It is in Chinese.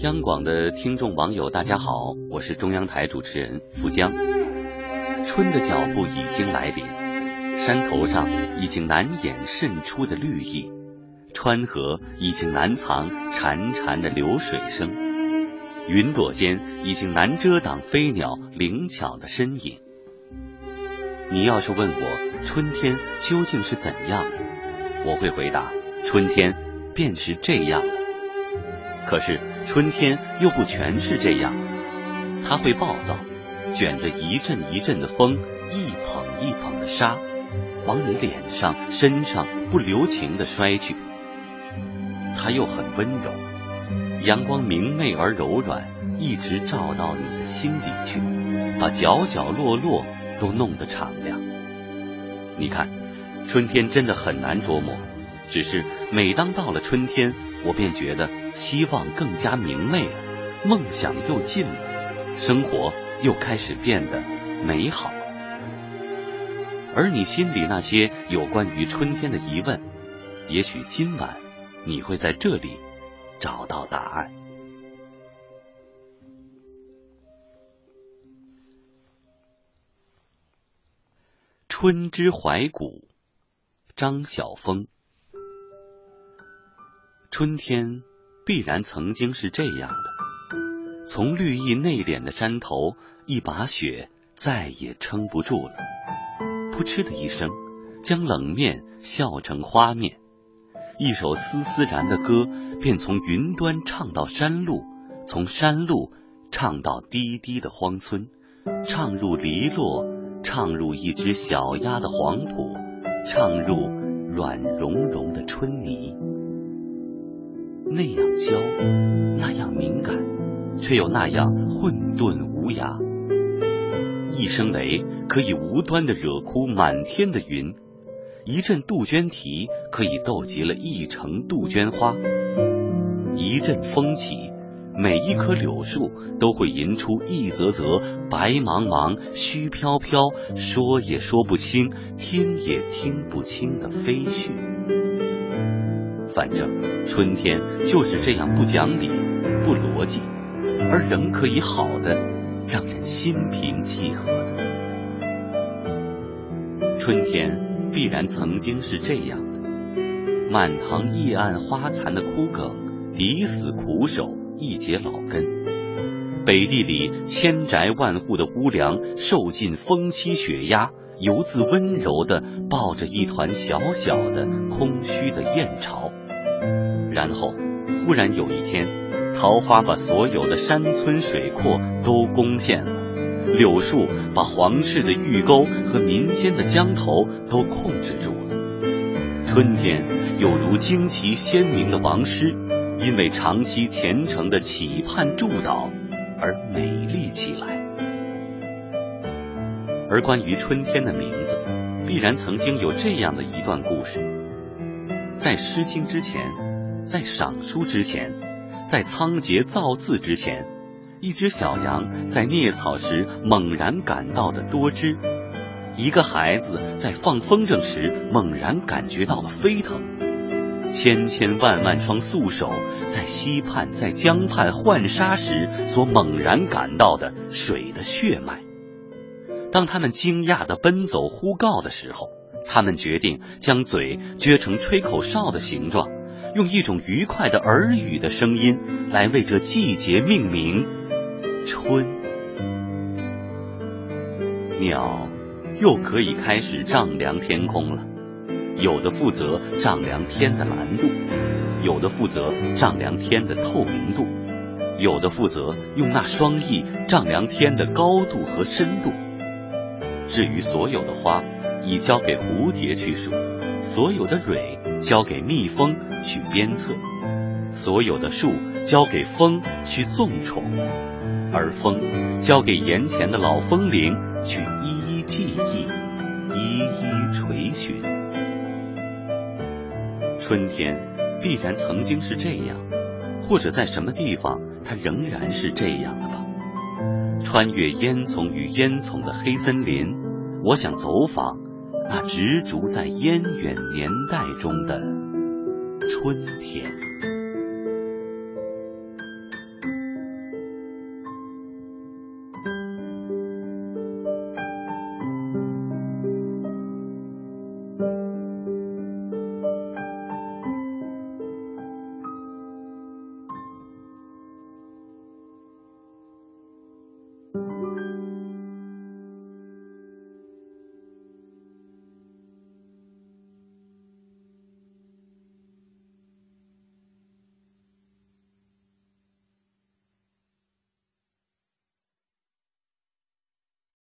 央广的听众网友，大家好，我是中央台主持人付江。春的脚步已经来临，山头上已经难掩渗出的绿意，川河已经难藏潺潺的流水声，云朵间已经难遮挡飞鸟灵巧的身影。你要是问我春天究竟是怎样，我会回答：春天便是这样。可是春天又不全是这样，它会暴躁，卷着一阵一阵的风，一捧一捧的沙，往你脸上、身上不留情的摔去。它又很温柔，阳光明媚而柔软，一直照到你的心底去，把角角落落都弄得敞亮。你看，春天真的很难捉摸，只是每当到了春天。我便觉得希望更加明媚了，梦想又近了，生活又开始变得美好。而你心里那些有关于春天的疑问，也许今晚你会在这里找到答案。春之怀古，张晓峰。春天必然曾经是这样的：从绿意内敛的山头，一把雪再也撑不住了，扑哧的一声，将冷面笑成花面。一首丝丝然的歌，便从云端唱到山路，从山路唱到低低的荒村，唱入篱落，唱入一只小鸭的黄浦，唱入软融融的春泥。那样娇，那样敏感，却又那样混沌无涯。一声雷可以无端的惹哭满天的云，一阵杜鹃啼可以逗急了一城杜鹃花。一阵风起，每一棵柳树都会吟出一则则白茫茫、虚飘飘、说也说不清、听也听不清的飞絮。反正春天就是这样不讲理、不逻辑，而仍可以好的让人心平气和的。春天必然曾经是这样的：满塘叶暗花残的枯梗，抵死苦守一节老根；北地里千宅万户的屋梁，受尽风欺雪压，犹自温柔的抱着一团小小的空虚的燕巢。然后，忽然有一天，桃花把所有的山村水阔都攻陷了，柳树把皇室的御沟和民间的江头都控制住了。春天有如旌旗鲜明的王师，因为长期虔诚的企盼祝祷而美丽起来。而关于春天的名字，必然曾经有这样的一段故事，在《诗经》之前。在赏书之前，在仓颉造字之前，一只小羊在啮草时猛然感到的多汁；一个孩子在放风筝时猛然感觉到了飞腾；千千万万双素手在溪畔、在江畔浣纱时所猛然感到的水的血脉。当他们惊讶的奔走呼告的时候，他们决定将嘴撅成吹口哨的形状。用一种愉快的耳语的声音来为这季节命名，春。鸟又可以开始丈量天空了，有的负责丈量天的蓝度，有的负责丈量天的透明度，有的负责用那双翼丈量天的高度和深度。至于所有的花，已交给蝴蝶去数。所有的蕊交给蜜蜂去鞭策，所有的树交给风去纵宠，而风交给眼前的老风铃去一一记忆，一一垂询。春天必然曾经是这样，或者在什么地方它仍然是这样的吧。穿越烟囱与烟囱的黑森林，我想走访。那执着在烟远年代中的春天。